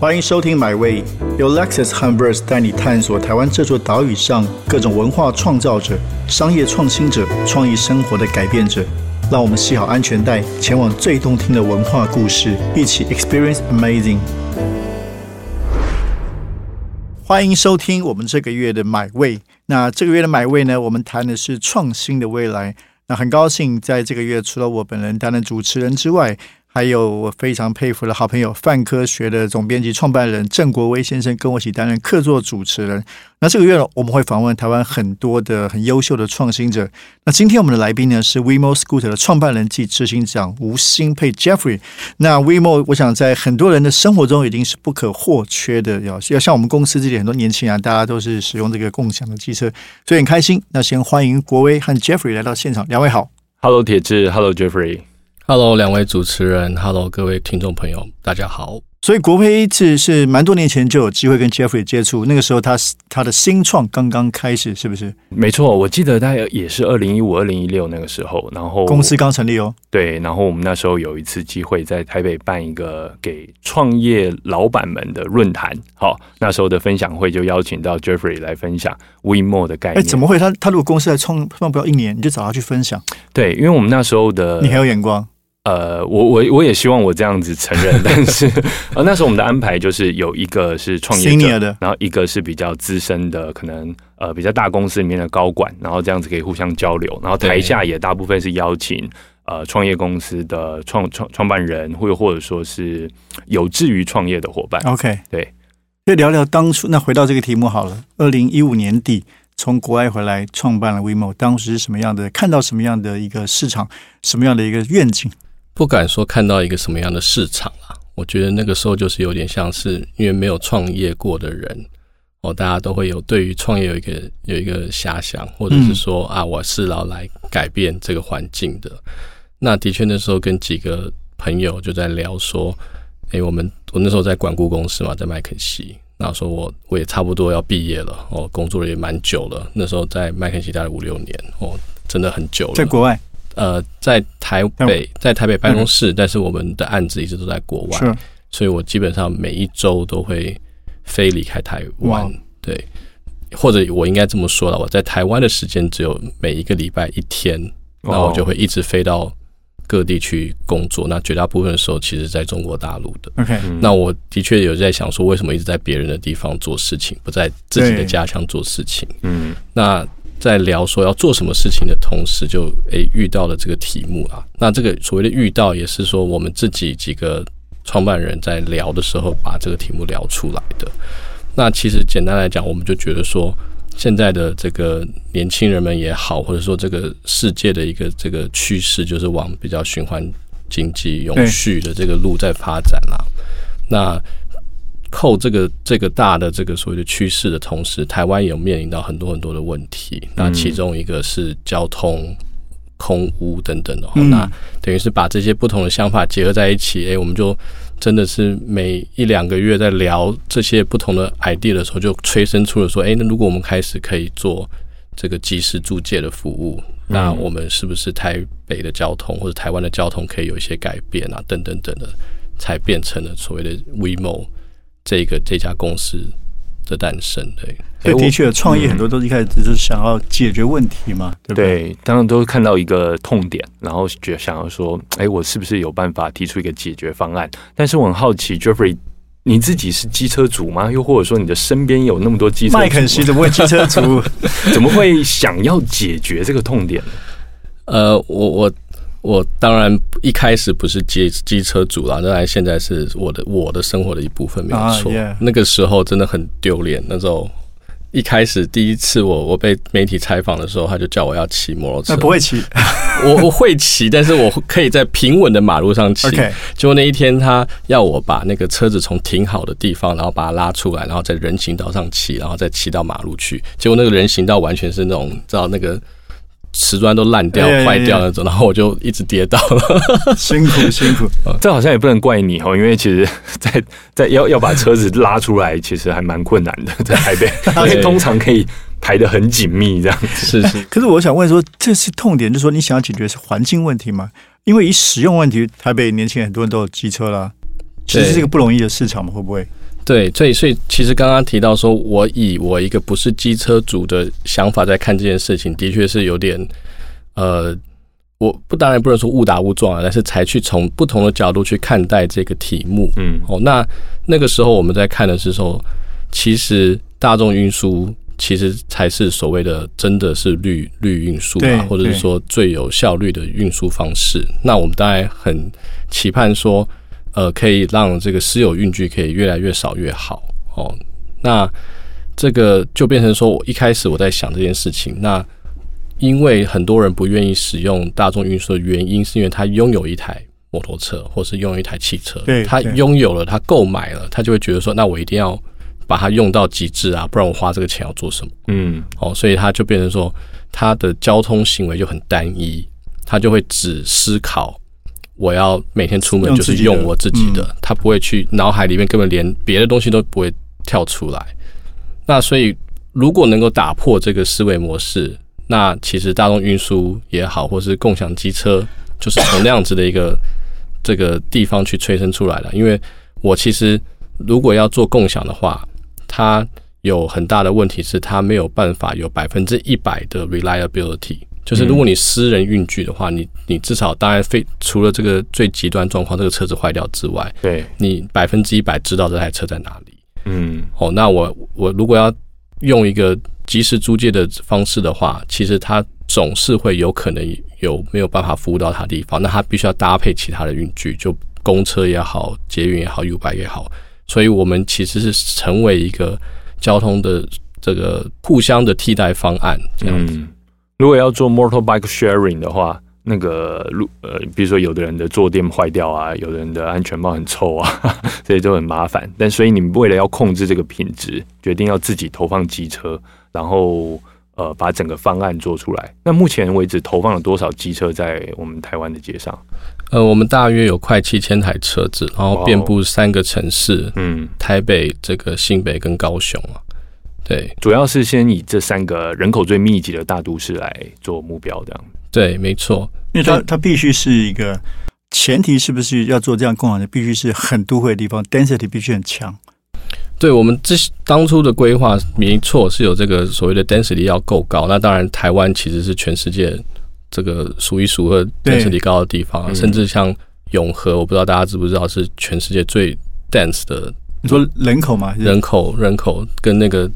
欢迎收听《My Way》，由 Lexus h u m b e r s 带你探索台湾这座岛屿上各种文化创造者、商业创新者、创意生活的改变者。让我们系好安全带，前往最动听的文化故事，一起 Experience Amazing。欢迎收听我们这个月的《My Way》。那这个月的《My Way》呢，我们谈的是创新的未来。那很高兴在这个月，除了我本人担任主持人之外，还有我非常佩服的好朋友泛科学的总编辑、创办人郑国威先生，跟我一起担任客座主持人。那这个月呢，我们会访问台湾很多的很优秀的创新者。那今天我们的来宾呢是 WeMo Scooter 的创办人及执行长吴兴佩 Jeffrey。那 WeMo，我想在很多人的生活中已经是不可或缺的。要要像我们公司这里很多年轻人，大家都是使用这个共享的机车，所以很开心。那先欢迎国威和 Jeffrey 来到现场，两位好。Hello，铁志，Hello Jeffrey。Hello，两位主持人，Hello，各位听众朋友，大家好。所以国威是是蛮多年前就有机会跟 Jeffrey 接触，那个时候他他的新创刚刚开始，是不是？没错，我记得大概也是二零一五、二零一六那个时候，然后公司刚成立哦。对，然后我们那时候有一次机会在台北办一个给创业老板们的论坛，好，那时候的分享会就邀请到 Jeffrey 来分享 WeMore 的概念。哎，怎么会？他他如果公司才创创不到一年，你就找他去分享？对，因为我们那时候的你很有眼光。呃，我我我也希望我这样子承认，但是呃，那时候我们的安排就是有一个是创业者的，然后一个是比较资深的，可能呃比较大公司里面的高管，然后这样子可以互相交流，然后台下也大部分是邀请呃创业公司的创创创办人，或或者说是有志于创业的伙伴。OK，对，就聊聊当初。那回到这个题目好了，二零一五年底从国外回来创办了 WeMo，当时是什么样的？看到什么样的一个市场？什么样的一个愿景？不敢说看到一个什么样的市场啦，我觉得那个时候就是有点像是因为没有创业过的人哦，大家都会有对于创业有一个有一个遐想，或者是说啊，我是要来改变这个环境的。那的确那时候跟几个朋友就在聊说，哎，我们我那时候在管顾公司嘛，在麦肯锡，那说我我也差不多要毕业了哦，工作了也蛮久了，那时候在麦肯锡待了五六年哦，真的很久了，在国外。呃，在台北，在台北办公室，但是我们的案子一直都在国外，所以我基本上每一周都会飞离开台湾。对，或者我应该这么说了，我在台湾的时间只有每一个礼拜一天，那我就会一直飞到各地去工作。那绝大部分的时候，其实在中国大陆的。OK，那我的确有在想说，为什么一直在别人的地方做事情，不在自己的家乡做事情？嗯，那。在聊说要做什么事情的同时，就诶遇到了这个题目啊。那这个所谓的遇到，也是说我们自己几个创办人在聊的时候，把这个题目聊出来的。那其实简单来讲，我们就觉得说，现在的这个年轻人们也好，或者说这个世界的一个这个趋势，就是往比较循环经济、永续的这个路在发展啦。那扣这个这个大的这个所谓的趋势的同时，台湾有面临到很多很多的问题。那其中一个是交通、空污等等的。那等于是把这些不同的想法结合在一起，哎，我们就真的是每一两个月在聊这些不同的 idea 的时候，就催生出了说，哎，那如果我们开始可以做这个即时租借的服务，那我们是不是台北的交通或者台湾的交通可以有一些改变啊？等等等的，才变成了所谓的 WeMo。这个这家公司的诞生，对，的确，创业很多都一开始只是想要解决问题嘛，对不对？当然都看到一个痛点，然后觉想要说，哎，我是不是有办法提出一个解决方案？但是我很好奇，Jeffrey，你自己是机车主吗？又或者说你的身边有那么多机车？麦肯锡怎么会机车主？怎么会想要解决这个痛点呢？呃，我我。我当然一开始不是机机车主啦，当然现在是我的我的生活的一部分，没有错。那个时候真的很丢脸。那时候一开始第一次我我被媒体采访的时候，他就叫我要骑摩托车，不会骑，我我会骑，但是我可以在平稳的马路上骑。结果那一天他要我把那个车子从停好的地方，然后把它拉出来，然后在人行道上骑，然后再骑到马路去。结果那个人行道完全是那种知道那个。瓷砖都烂掉、坏掉那种，然后我就一直跌倒了。辛 苦辛苦，这好像也不能怪你哦，因为其实，在在要要把车子拉出来，其实还蛮困难的，在台北，因为通常可以排的很紧密这样。是是，可是我想问说，这是痛点，就是说你想要解决是环境问题吗？因为以使用问题，台北年轻人很多人都有机车啦，其实是一个不容易的市场嘛，会不会？对，所以所以其实刚刚提到说，我以我一个不是机车主的想法在看这件事情，的确是有点呃，我不当然不能说误打误撞啊，但是才去从不同的角度去看待这个题目。嗯，哦，那那个时候我们在看的是说，其实大众运输其实才是所谓的真的是绿绿运输啊，或者是说最有效率的运输方式。那我们当然很期盼说。呃，可以让这个私有运具可以越来越少越好哦。那这个就变成说，我一开始我在想这件事情。那因为很多人不愿意使用大众运输的原因，是因为他拥有一台摩托车，或是拥有一台汽车。他拥有了，他购买了，他就会觉得说，那我一定要把它用到极致啊，不然我花这个钱要做什么？嗯，哦，所以他就变成说，他的交通行为就很单一，他就会只思考。我要每天出门就是用我自己的，他不会去脑海里面根本连别的东西都不会跳出来。那所以如果能够打破这个思维模式，那其实大众运输也好，或是共享机车，就是从那样子的一个 这个地方去催生出来的。因为我其实如果要做共享的话，它有很大的问题是它没有办法有百分之一百的 reliability。就是如果你私人运具的话，你你至少当然非除了这个最极端状况，这个车子坏掉之外，对，你百分之一百知道这台车在哪里。嗯，哦，那我我如果要用一个即时租借的方式的话，其实它总是会有可能有没有办法服务到它地方，那它必须要搭配其他的运具，就公车也好，捷运也好，U 拜也好，所以我们其实是成为一个交通的这个互相的替代方案这样子。如果要做 motorbike sharing 的话，那个路呃，比如说有的人的坐垫坏掉啊，有的人的安全帽很臭啊，这些都很麻烦。但所以你们为了要控制这个品质，决定要自己投放机车，然后呃把整个方案做出来。那目前为止投放了多少机车在我们台湾的街上？呃，我们大约有快七千台车子，然后遍布三个城市，嗯，台北、这个新北跟高雄啊。对，主要是先以这三个人口最密集的大都市来做目标，这样。对，没错，因为它它必须是一个前提，是不是要做这样共享的，必须是很都会的地方，density 必须很强。对我们这当初的规划，没错，是有这个所谓的 density 要够高。那当然，台湾其实是全世界这个数一数二 density 高的地方，甚至像永和，我不知道大家知不知道，是全世界最 dense 的。你说人口嘛？人口，人口跟那个。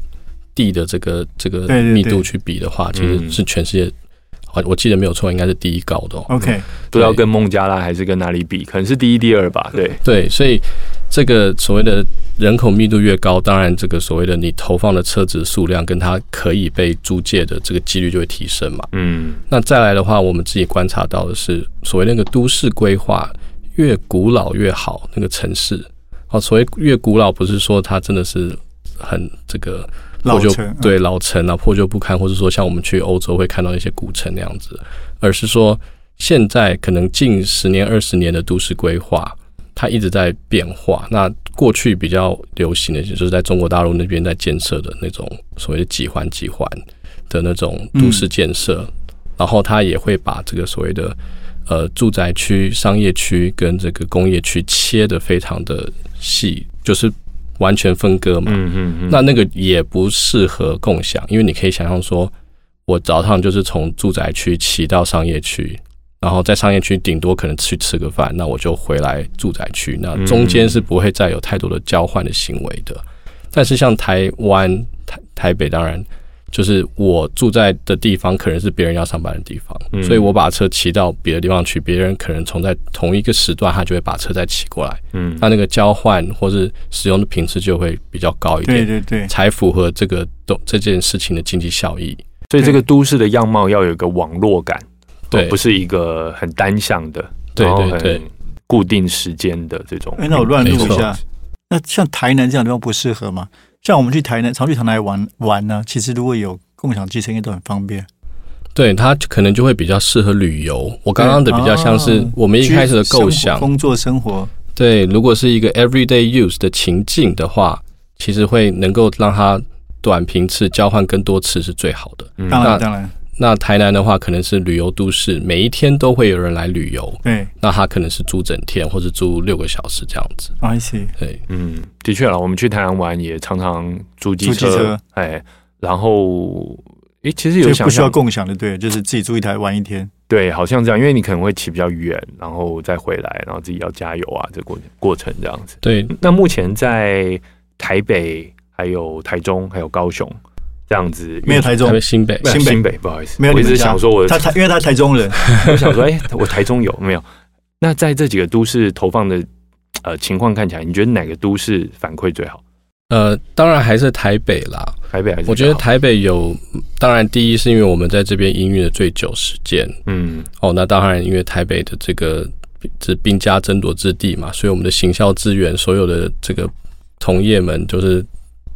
地的这个这个密度去比的话，其实是全世界，我我记得没有错，应该是第一高的。OK，不知道跟孟加拉还是跟哪里比，可能是第一、第二吧。对对，所以这个所谓的人口密度越高，当然这个所谓的你投放的车子数量跟它可以被租借的这个几率就会提升嘛。嗯，那再来的话，我们自己观察到的是，所谓那个都市规划越古老越好，那个城市哦，所谓越古老，不是说它真的是很这个。破旧对老城啊，破旧不堪，或者说像我们去欧洲会看到一些古城那样子，而是说现在可能近十年、二十年的都市规划，它一直在变化。那过去比较流行的，就是在中国大陆那边在建设的那种所谓的几环几环的那种都市建设，然后它也会把这个所谓的呃住宅区、商业区跟这个工业区切的非常的细，就是。完全分割嘛，嗯嗯嗯，那那个也不适合共享，因为你可以想象说，我早上就是从住宅区骑到商业区，然后在商业区顶多可能去吃个饭，那我就回来住宅区，那中间是不会再有太多的交换的行为的。但是像台湾台台北，当然。就是我住在的地方，可能是别人要上班的地方，所以我把车骑到别的地方去，别人可能从在同一个时段，他就会把车再骑过来，嗯，那那个交换或是使用的频次就会比较高一点，对对对，才符合这个都这件事情的经济效益。所以这个都市的样貌要有一个网络感，对，不是一个很单向的，对对对，固定时间的这种。哎，那我乱录一下，那像台南这样的地方不适合吗？像我们去台南，常去台南玩玩呢。其实如果有共享汽车，应该都很方便。对，它可能就会比较适合旅游。我刚刚的比较像是我们一开始的构想，工作生活。对，如果是一个 everyday use 的情境的话，其实会能够让它短频次交换更多次是最好的。当然，当然。那台南的话，可能是旅游都市，每一天都会有人来旅游。对，那他可能是租整天，或者租六个小时这样子。I see，对，嗯，的确了，我们去台南玩也常常租机租机车哎，然后诶，其实有想不需要共享的，对，就是自己租一台玩一天。对，好像这样，因为你可能会骑比较远，然后再回来，然后自己要加油啊，这过过程这样子。对，那目前在台北、还有台中、还有高雄这样子，没有台中没有新北新北，不好意思，没有你们家直想说我他台，因为他台中人，我想说，哎、我台中有没有？那在这几个都市投放的呃情况看起来，你觉得哪个都市反馈最好？呃，当然还是台北啦。台北还是？我觉得，台北有，当然第一是因为我们在这边营运的最久时间嗯哦，那当然因为台北的这个是兵家争夺之地嘛，所以我们的行销资源，所有的这个同业们就是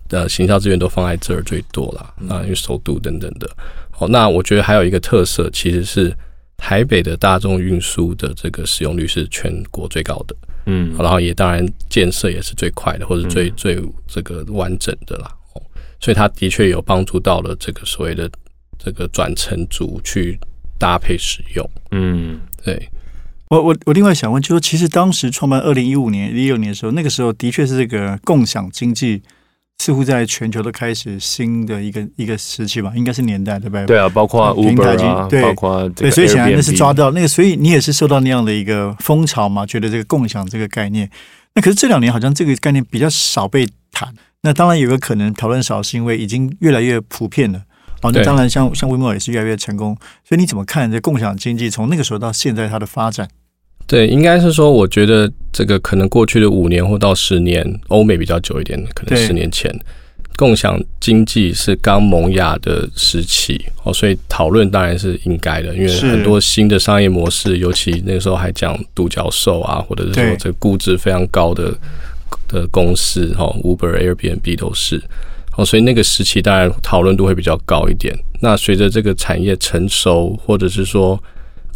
呃行销资源都放在这儿最多啦，啊，因为首都等等的。好，那我觉得还有一个特色，其实是台北的大众运输的这个使用率是全国最高的。嗯然后也当然建设也是最快的，或者最、嗯最这个完整的啦。哦，所以它的确有帮助到了这个所谓的这个转乘族去搭配使用。嗯对，我我我另外想问，就是说其实当时创办二零一五年、一六年的时候，那个时候的确是这个共享经济似乎在全球都开始新的一个一个时期吧，应该是年代对不对？对啊，包括 Uber 啊，对包括对，所以显然那是抓到那个，所以你也是受到那样的一个风潮嘛，觉得这个共享这个概念。那可是这两年好像这个概念比较少被谈。那当然有个可能讨论少，是因为已经越来越普遍了。哦，那对当然像像微摩也是越来越成功。所以你怎么看这共享经济从那个时候到现在它的发展？对，应该是说，我觉得这个可能过去的五年或到十年，欧美比较久一点，可能十年前，共享经济是刚萌芽的时期哦，所以讨论当然是应该的，因为很多新的商业模式，尤其那个时候还讲独角兽啊，或者是说对这个估值非常高的的公司哈、哦、，Uber、Airbnb 都是。哦，所以那个时期当然讨论度会比较高一点。那随着这个产业成熟，或者是说，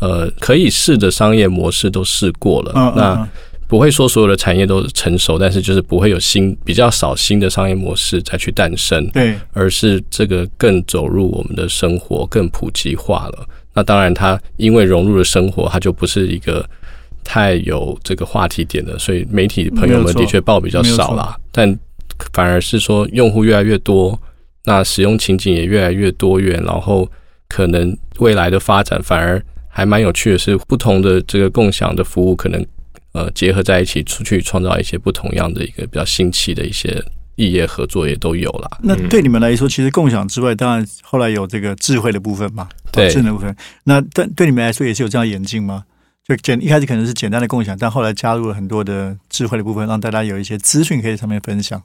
呃，可以试的商业模式都试过了，那嗯不会说所有的产业都成熟，但是就是不会有新比较少新的商业模式再去诞生，对而是这个更走入我们的生活，更普及化了。那当然，它因为融入了生活，它就不是一个太有这个话题点的，所以媒体朋友们的确报比较少啦。但反而是说，用户越来越多，那使用情景也越来越多元，然后可能未来的发展反而还蛮有趣的是，不同的这个共享的服务可能呃结合在一起，出去创造一些不同样的一个比较新奇的一些异业合作也都有啦。那对你们来说，其实共享之外，当然后来有这个智慧的部分嘛，对智能的部分。那对对你们来说也是有这样演进吗？就简一开始可能是简单的共享，但后来加入了很多的智慧的部分，让大家有一些资讯可以上面分享。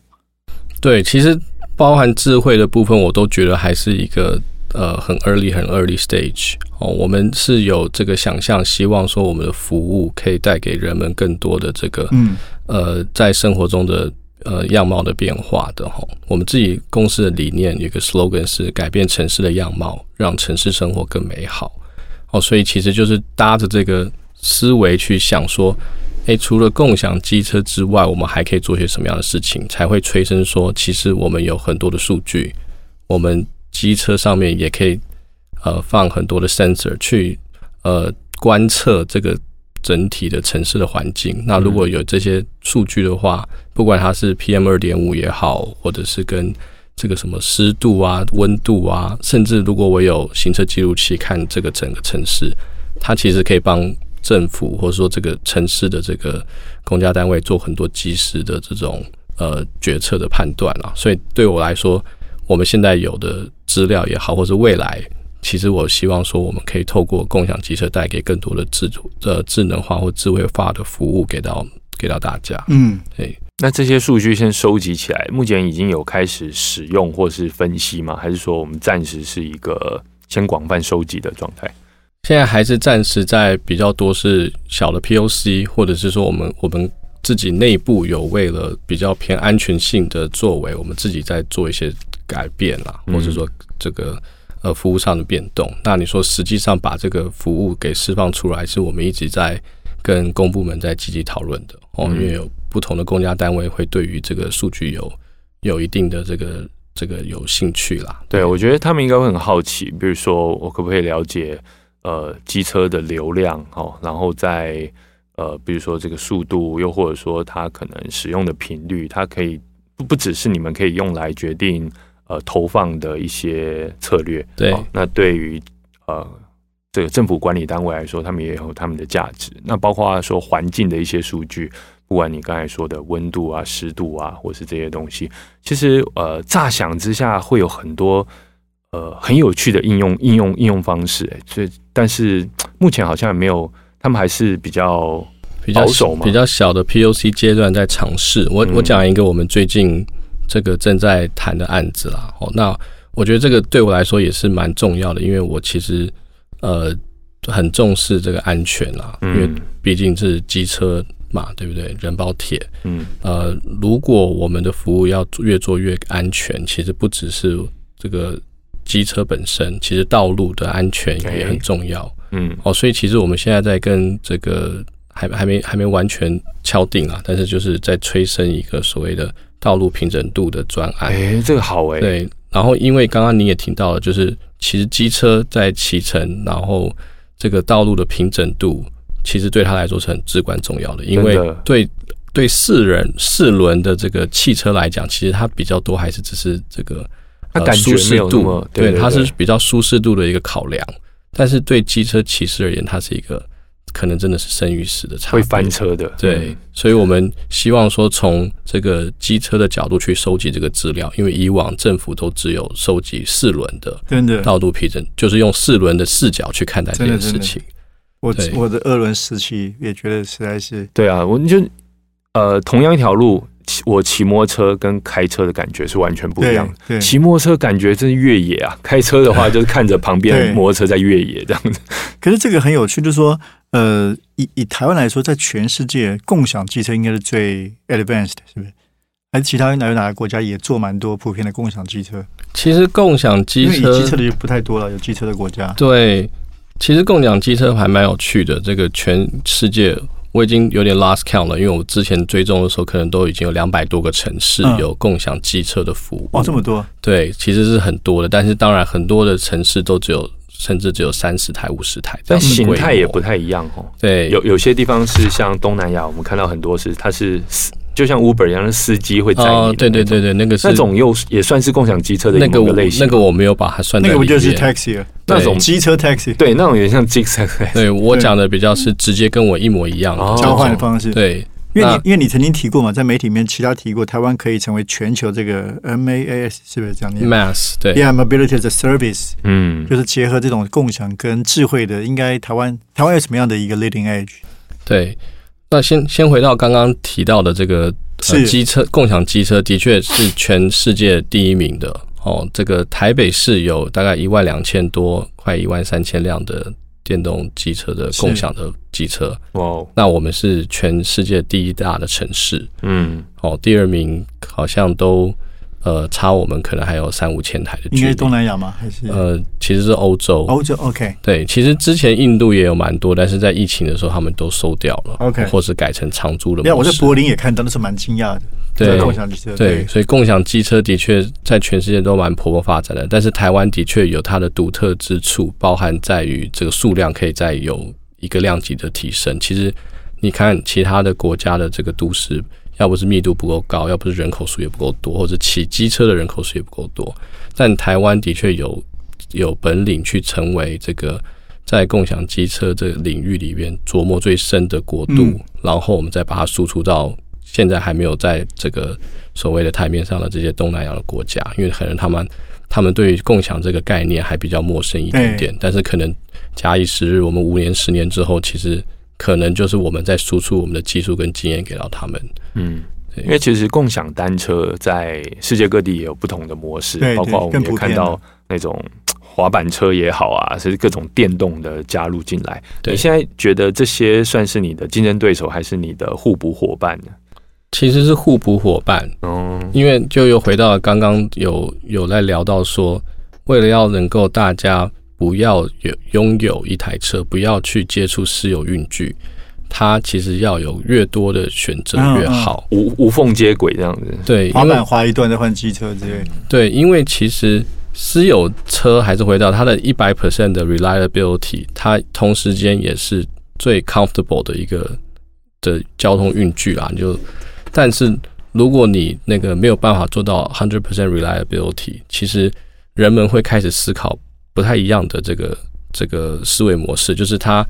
对，其实包含智慧的部分，我都觉得还是一个呃很 early 很 early stage 哦。我们是有这个想象，希望说我们的服务可以带给人们更多的这个嗯，呃在生活中的呃样貌的变化的哈。我们自己公司的理念有一个 slogan 是改变城市的样貌，让城市生活更美好。哦，所以其实就是搭着这个思维去想说，诶，除了共享机车之外，我们还可以做些什么样的事情，才会催生说，其实我们有很多的数据，我们机车上面也可以呃放很多的 sensor 去呃观测这个整体的城市的环境。那如果有这些数据的话，不管它是 PM 二点五也好，或者是跟这个什么湿度啊、温度啊，甚至如果我有行车记录器看这个整个城市，它其实可以帮政府或者说这个城市的这个公家单位做很多及时的这种呃决策的判断啊。所以对我来说，我们现在有的资料也好，或者未来，其实我希望说，我们可以透过共享机车带给更多的智呃智能化或智慧化的服务给到给到大家。嗯，对，那这些数据先收集起来，目前已经有开始使用或是分析吗？还是说我们暂时是一个先广泛收集的状态？现在还是暂时在比较多是小的 POC，或者是说我们我们自己内部有为了比较偏安全性的作为，我们自己在做一些改变啦，嗯或者说这个呃服务上的变动。那你说实际上把这个服务给释放出来，是我们一直在跟公部门在积极讨论的哦，嗯因为有不同的公家单位会对于这个数据有有一定的这个这个有兴趣啦。对，我觉得他们应该会很好奇，比如说我可不可以了解呃机车的流量哦，然后在呃比如说这个速度，又或者说它可能使用的频率，它可以不不只是你们可以用来决定呃投放的一些策略。对，那对于呃。这个政府管理单位来说，他们也有他们的价值。那包括说环境的一些数据，不管你刚才说的温度啊、湿度啊，或是这些东西，其实呃，乍想之下会有很多呃很有趣的应用、应用、应用方式。哎，所以但是目前好像也没有，他们还是比较比较守嘛，比较小的 POC 阶段在尝试。我我讲一个我们最近这个正在谈的案子啦。哦，那我觉得这个对我来说也是蛮重要的，因为我其实。呃，很重视这个安全啊，因为毕竟是机车嘛，对不对？人包铁，嗯，呃，如果我们的服务要越做越安全，其实不只是这个机车本身，其实道路的安全也很重要，嗯，哦，所以其实我们现在在跟这个还还没还没完全敲定啊，但是就是在催生一个所谓的道路平整度的专案，哎，这个好哎，对，然后因为刚刚你也听到了，就是。其实机车在骑乘，然后这个道路的平整度，其实对他来说是很至关重要的。因为对对四人四轮的这个汽车来讲，其实它比较多还是只是这个它舒适度，对，它是比较舒适度的一个考量。但是对机车骑士而言，它是一个。可能真的是生与死的差，会翻车的。对，所以我们希望说，从这个机车的角度去收集这个资料，因为以往政府都只有收集四轮的，真的道路批准，就是用四轮的视角去看待这件事情。我我的二轮时期也觉得实在是，对啊，我就呃，同样一条路。骑我骑摩托车跟开车的感觉是完全不一样的。骑摩托车感觉真是越野啊，开车的话 就是看着旁边摩托车在越野这样子。可是这个很有趣，就是说，呃，以以台湾来说，在全世界共享机车应该是最 advanced，是不是？还是其他哪有哪个国家也做蛮多普遍的共享机车？其实共享机车，机车的就不太多了，有机车的国家。对，其实共享机车还蛮有趣的，这个全世界。我已经有点 lost count 了，因为我之前追踪的时候，可能都已经有两百多个城市有共享机车的服务。哇，这么多！对，其实是很多的，但是当然很多的城市都只有，甚至只有三十台、五十台。但形态也不太一样哦。对，有有些地方是像东南亚，我们看到很多是它是。就像 Uber 一样的司机会载你，对对对对，那个是那种又也算是共享机车的那个类型。那个我没有把它算在里面。那个不就是 taxi 那种机车 taxi？对，那种也像 taxi。对我讲的比较是直接跟我一模一样的交换的方式。对，因为你因为你曾经提过嘛，在媒体里面其他提过，台湾可以成为全球这个 MAS 是不是这样？Mass 对，Yeah，Mobility as a Service，嗯，就是结合这种共享跟智慧的，应该台湾台湾有什么样的一个 leading edge？对，那先先回到刚刚提到的这个。是机车共享机车的确是全世界第一名的哦。这个台北市有大概一万两千多，快一万三千辆的电动机车的共享的机车。哦，那我们是全世界第一大的城市。嗯，哦，第二名好像都。呃，差我们可能还有三五千台的距离。应该东南亚吗？还是呃，其实是欧洲。欧洲 OK。对，其实之前印度也有蛮多，但是在疫情的时候，他们都收掉了。OK，或是改成长租的。对，我在柏林也看到，那是蛮惊讶的。对，共享机车。对，所以共享机车的确在全世界都蛮蓬勃发展的，但是台湾的确有它的独特之处，包含在于这个数量可以再有一个量级的提升。其实你看其他的国家的这个都市。要不是密度不够高，要不是人口数也不够多，或者骑机车的人口数也不够多，但台湾的确有有本领去成为这个在共享机车这个领域里面琢磨最深的国度，然后我们再把它输出到现在还没有在这个所谓的台面上的这些东南亚的国家，因为可能他们他们对于共享这个概念还比较陌生一点点，但是可能假以时日，我们五年十年之后，其实。可能就是我们在输出我们的技术跟经验给到他们。嗯，因为其实共享单车在世界各地也有不同的模式，包括我们也看到那种滑板车也好啊，是各种电动的加入进来。你现在觉得这些算是你的竞争对手，还是你的互补伙伴呢？其实是互补伙伴。哦，因为就又回到刚刚有有在聊到说，为了要能够大家。不要有拥有一台车，不要去接触私有运具。它其实要有越多的选择越好，无无缝接轨这样子。对，滑板滑一段再换机车之类。对，因为其实私有车还是回到它的一百 percent 的 reliability，它同时间也是最 comfortable 的一个的交通运具啊。就但是如果你那个没有办法做到 hundred percent reliability，其实人们会开始思考不太一样的这个这个思维模式，就是他。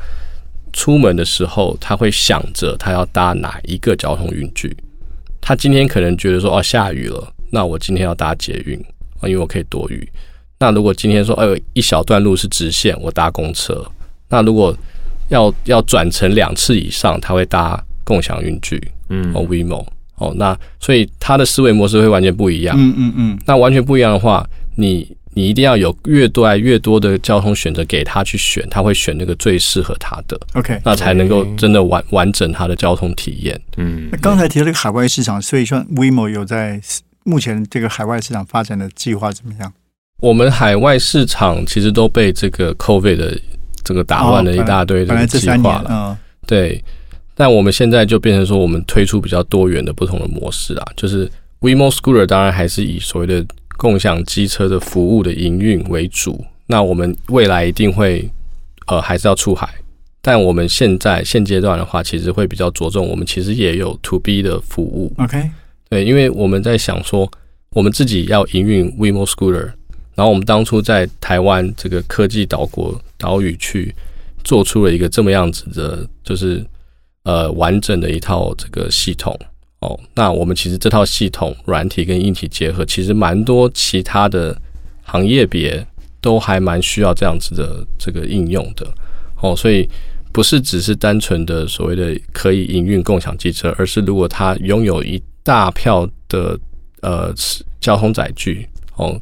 出门的时候，他会想着他要搭哪一个交通运具。他今天可能觉得说，哦，下雨了，那我今天要搭捷运啊，因为我可以躲雨。那如果今天说，哎，一小段路是直线，我搭公车。那如果要要转乘两次以上，他会搭共享运具，嗯，哦，WeMo，哦，那所以他的思维模式会完全不一样。嗯嗯嗯。那完全不一样的话，你。你一定要有越多越多的交通选择给他去选，他会选那个最适合他的。OK，那才能够真的完完整他的交通体验。嗯，那刚才提到这个海外市场，所以说 WeMo 有在目前这个海外市场发展的计划怎么样？我们海外市场其实都被这个 COVID 的这个打乱了一大堆这个计划了。嗯，对。但我们现在就变成说，我们推出比较多元的不同的模式啊，就是 WeMo Scooter 当然还是以所谓的。共享机车的服务的营运为主，那我们未来一定会呃还是要出海，但我们现在现阶段的话，其实会比较着重，我们其实也有 to B 的服务。OK，对，因为我们在想说，我们自己要营运 WeMo Scooter，然后我们当初在台湾这个科技岛国岛屿去做出了一个这么样子的，就是呃完整的一套这个系统。哦，那我们其实这套系统软体跟硬体结合，其实蛮多其他的行业别都还蛮需要这样子的这个应用的。哦，所以不是只是单纯的所谓的可以营运共享汽车，而是如果它拥有一大票的呃交通载具，哦，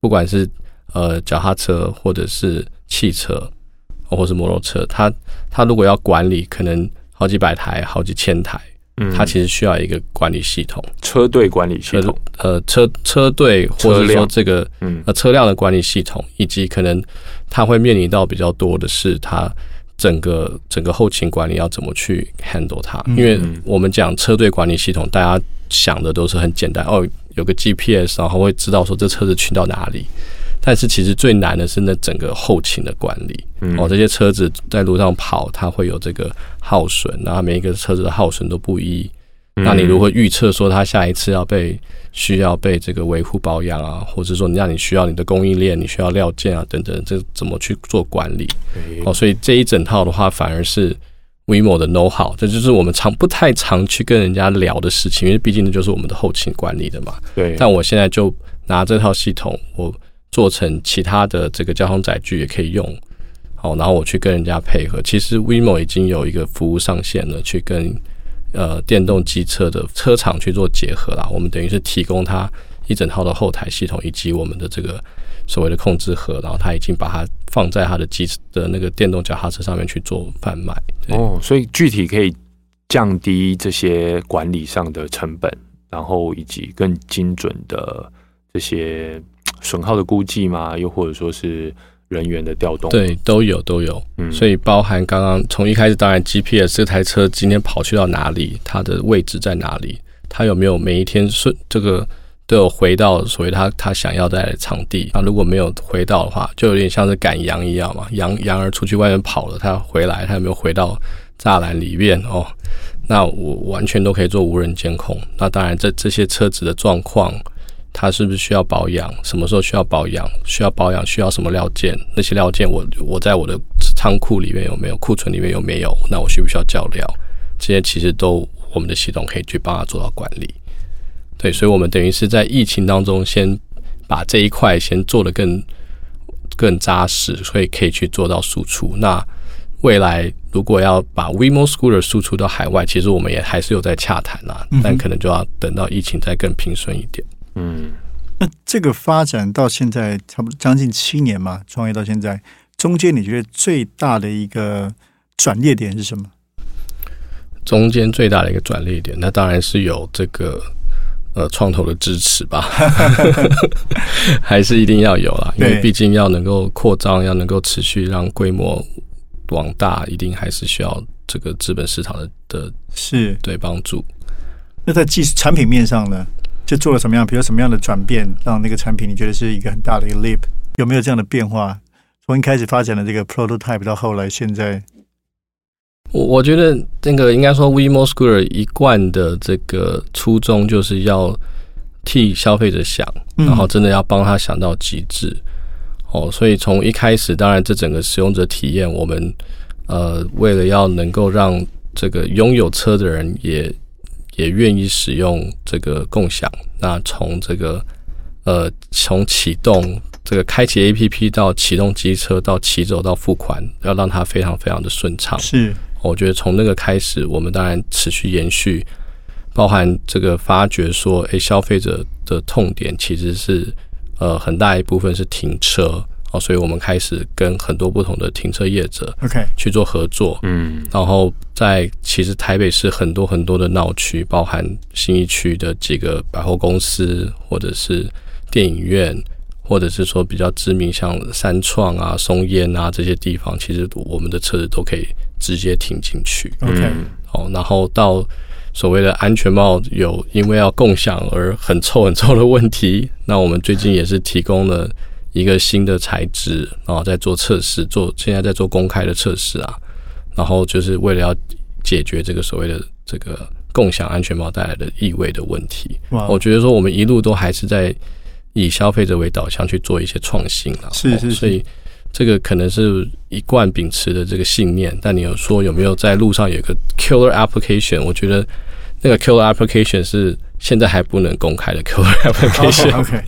不管是呃脚踏车或者是汽车，或是摩托车，它它如果要管理，可能好几百台、好几千台。嗯。它其实需要一个管理系统，车队管理系统，呃，车车队或者说这个呃车辆的管理系统，以及可能它会面临到比较多的是它整个整个后勤管理要怎么去 handle 它，因为我们讲车队管理系统，大家想的都是很简单。哦，有个 GPS，然后会知道说这车子去到哪里。但是其实最难的是那整个后勤的管理哦，这些车子在路上跑，它会有这个耗损，然后每一个车子的耗损都不一。那你如何预测说它下一次要被需要被这个维护保养啊，或者说你让你需要你的供应链，你需要料件啊等等，这怎么去做管理？哦，所以这一整套的话，反而是 WeMo 的 know how，这就是我们常不太常去跟人家聊的事情，因为毕竟那就是我们的后勤管理的嘛。对。但我现在就拿这套系统，我。做成其他的这个交通载具也可以用，好，然后我去跟人家配合。其实 WeMo 已经有一个服务上线了，去跟呃电动机车的车厂去做结合啦。我们等于是提供它一整套的后台系统，以及我们的这个所谓的控制盒，然后他已经把它放在他的机的那个电动脚踏车上面去做贩卖。哦，所以具体可以降低这些管理上的成本，然后以及更精准的这些。损耗的估计吗？又或者说是人员的调动？对，都有都有。嗯，所以包含刚刚从一开始，当然 GPS 这台车今天跑去到哪里，它的位置在哪里，它有没有每一天顺这个都有回到所谓它它想要在场地。那如果没有回到的话，就有点像是赶羊一样嘛。羊羊儿出去外面跑了，它回来，它有没有回到栅栏里面？哦，那我完全都可以做无人监控。那当然，这这些车子的状况。它是不是需要保养？什么时候需要保养？需要保养需要什么料件？那些料件我我在我的仓库里面有没有？库存里面有没有？那我需不需要叫料？这些其实都我们的系统可以去帮他做到管理。对，所以我们等于是在疫情当中先把这一块先做的更更扎实，所以可以去做到输出。那未来如果要把 WeMo Scooter 输出到海外，其实我们也还是有在洽谈啊，但可能就要等到疫情再更平顺一点。嗯，那这个发展到现在差不多将近七年嘛，创业到现在，中间你觉得最大的一个转捩点是什么？中间最大的一个转捩点，那当然是有这个呃创投的支持吧，还是一定要有啦，因为毕竟要能够扩张，要能够持续让规模往大，一定还是需要这个资本市场的的是。对帮助。那在技产品面上呢，就做了什么样？比如什么样的转变，让那个产品你觉得是一个很大的一个 leap？有没有这样的变化？从一开始发展的这个 prototype 到后来现在，我我觉得那个应该说 WeMo Scooter 一贯的这个初衷就是要替消费者想，然后真的要帮他想到极致。哦，所以从一开始，当然这整个使用者体验，我们呃为了要能够让这个拥有车的人也也愿意使用这个共享，那从这个呃从启动这个开启 A P P 到启动机车到骑走到付款，要让它非常非常的顺畅。是，我觉得从那个开始，我们当然持续延续，包含这个发掘说，诶，消费者的痛点其实是。呃，很大一部分是停车哦，所以我们开始跟很多不同的停车业者 OK 去做合作，嗯，然后在其实台北市很多很多的闹区，包含新一区的几个百货公司，或者是电影院，或者是说比较知名像三创啊、松烟啊这些地方，其实我们的车子都可以直接停进去，OK，哦，然后到。所谓的安全帽有因为要共享而很臭很臭的问题，那我们最近也是提供了一个新的材质，然后在做测试，做现在在做公开的测试啊，然后就是为了要解决这个所谓的这个共享安全帽带来的异味的问题。我觉得说我们一路都还是在以消费者为导向去做一些创新啊，是是，所以这个可能是一贯秉持的这个信念。但你有说有没有在路上有一个 killer application？我觉得。那个 killer application 是现在还不能公开的 Q application，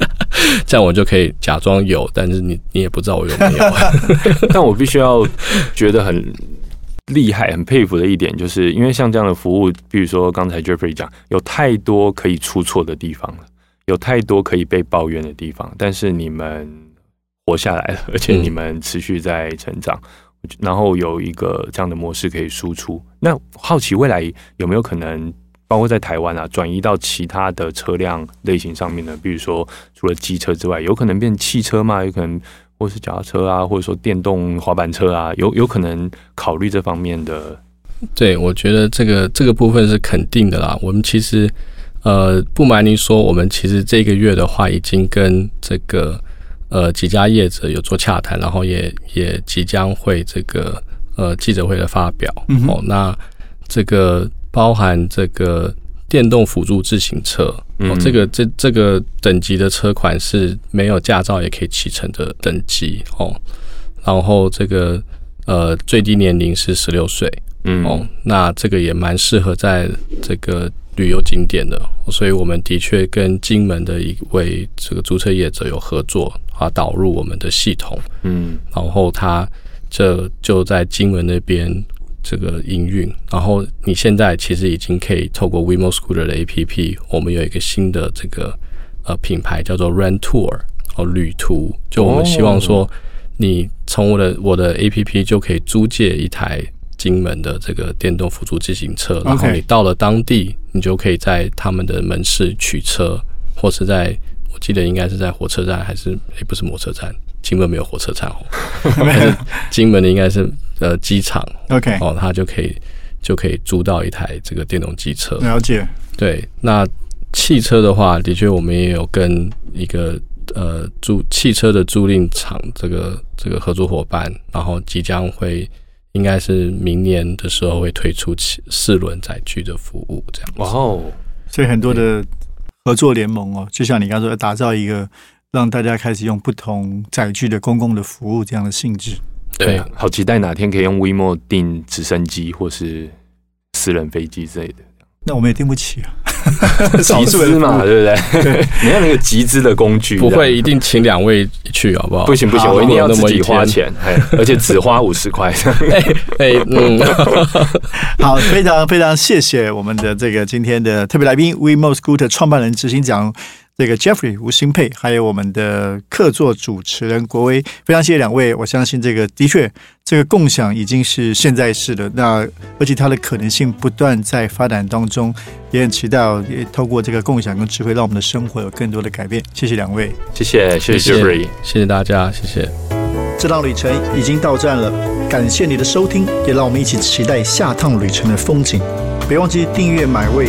这样我就可以假装有，但是你你也不知道我有没有。但我必须要觉得很厉害、很佩服的一点，就是因为像这样的服务，比如说刚才 Jeffrey 讲，有太多可以出错的地方了，有太多可以被抱怨的地方，但是你们活下来了，而且你们持续在成长，然后有一个这样的模式可以输出。那好奇未来有没有可能？包括在台湾啊，转移到其他的车辆类型上面呢，比如说除了机车之外，有可能变汽车嘛？有可能或是脚踏车啊，或者说电动滑板车啊，有有可能考虑这方面的。对，我觉得这个这个部分是肯定的啦。我们其实呃，不瞒您说，我们其实这个月的话，已经跟这个呃几家业者有做洽谈，然后也也即将会这个呃记者会的发表。哦，那这个。包含这个电动辅助自行车，哦，这个这这个等级的车款是没有驾照也可以骑乘的等级哦。然后这个呃最低年龄是十六岁，嗯哦，那这个也蛮适合在这个旅游景点的，所以我们的确跟金门的一位这个租车业者有合作啊，导入我们的系统，嗯，然后他这就在金门那边。这个营运，然后你现在其实已经可以透过 WeMo Scooter 的 APP，我们有一个新的这个呃品牌叫做 Run Tour 哦旅途，就我们希望说，你从我的我的 APP 就可以租借一台金门的这个电动辅助自行车，然后你到了当地，你就可以在他们的门市取车，或是在我记得应该是在火车站，还是也不是火车站。金门没有火车站哦，金门的应该是呃机场，OK，哦，他就可以就可以租到一台这个电动机车。了解，对，那汽车的话，的确我们也有跟一个呃租汽车的租赁厂这个这个合作伙伴，然后即将会应该是明年的时候会推出四四轮载具的服务，这样。哇哦，所以很多的合作联盟哦，就像你刚说，打造一个。让大家开始用不同载具的公共的服务这样的性质，对，好期待哪天可以用 WeMo 订直升机或是私人飞机之类的。那我们也订不起啊，集资嘛，对不对？你看那个集资的工具，不会一定请两位去好不好？不行不行，我一定要自己花钱，而且只花五十块。哎嗯，好，非常非常谢谢我们的这个今天的特别来宾 WeMo Scooter 创办人执行长。这个 Jeffrey 吴新佩，还有我们的客座主持人国威，非常谢谢两位。我相信这个的确，这个共享已经是现在式的，那而且它的可能性不断在发展当中，也很期待也透过这个共享跟智慧，让我们的生活有更多的改变。谢谢两位，谢谢，谢谢 Jeffrey，谢谢大家，谢谢。这趟旅程已经到站了，感谢你的收听，也让我们一起期待下趟旅程的风景。别忘记订阅买位。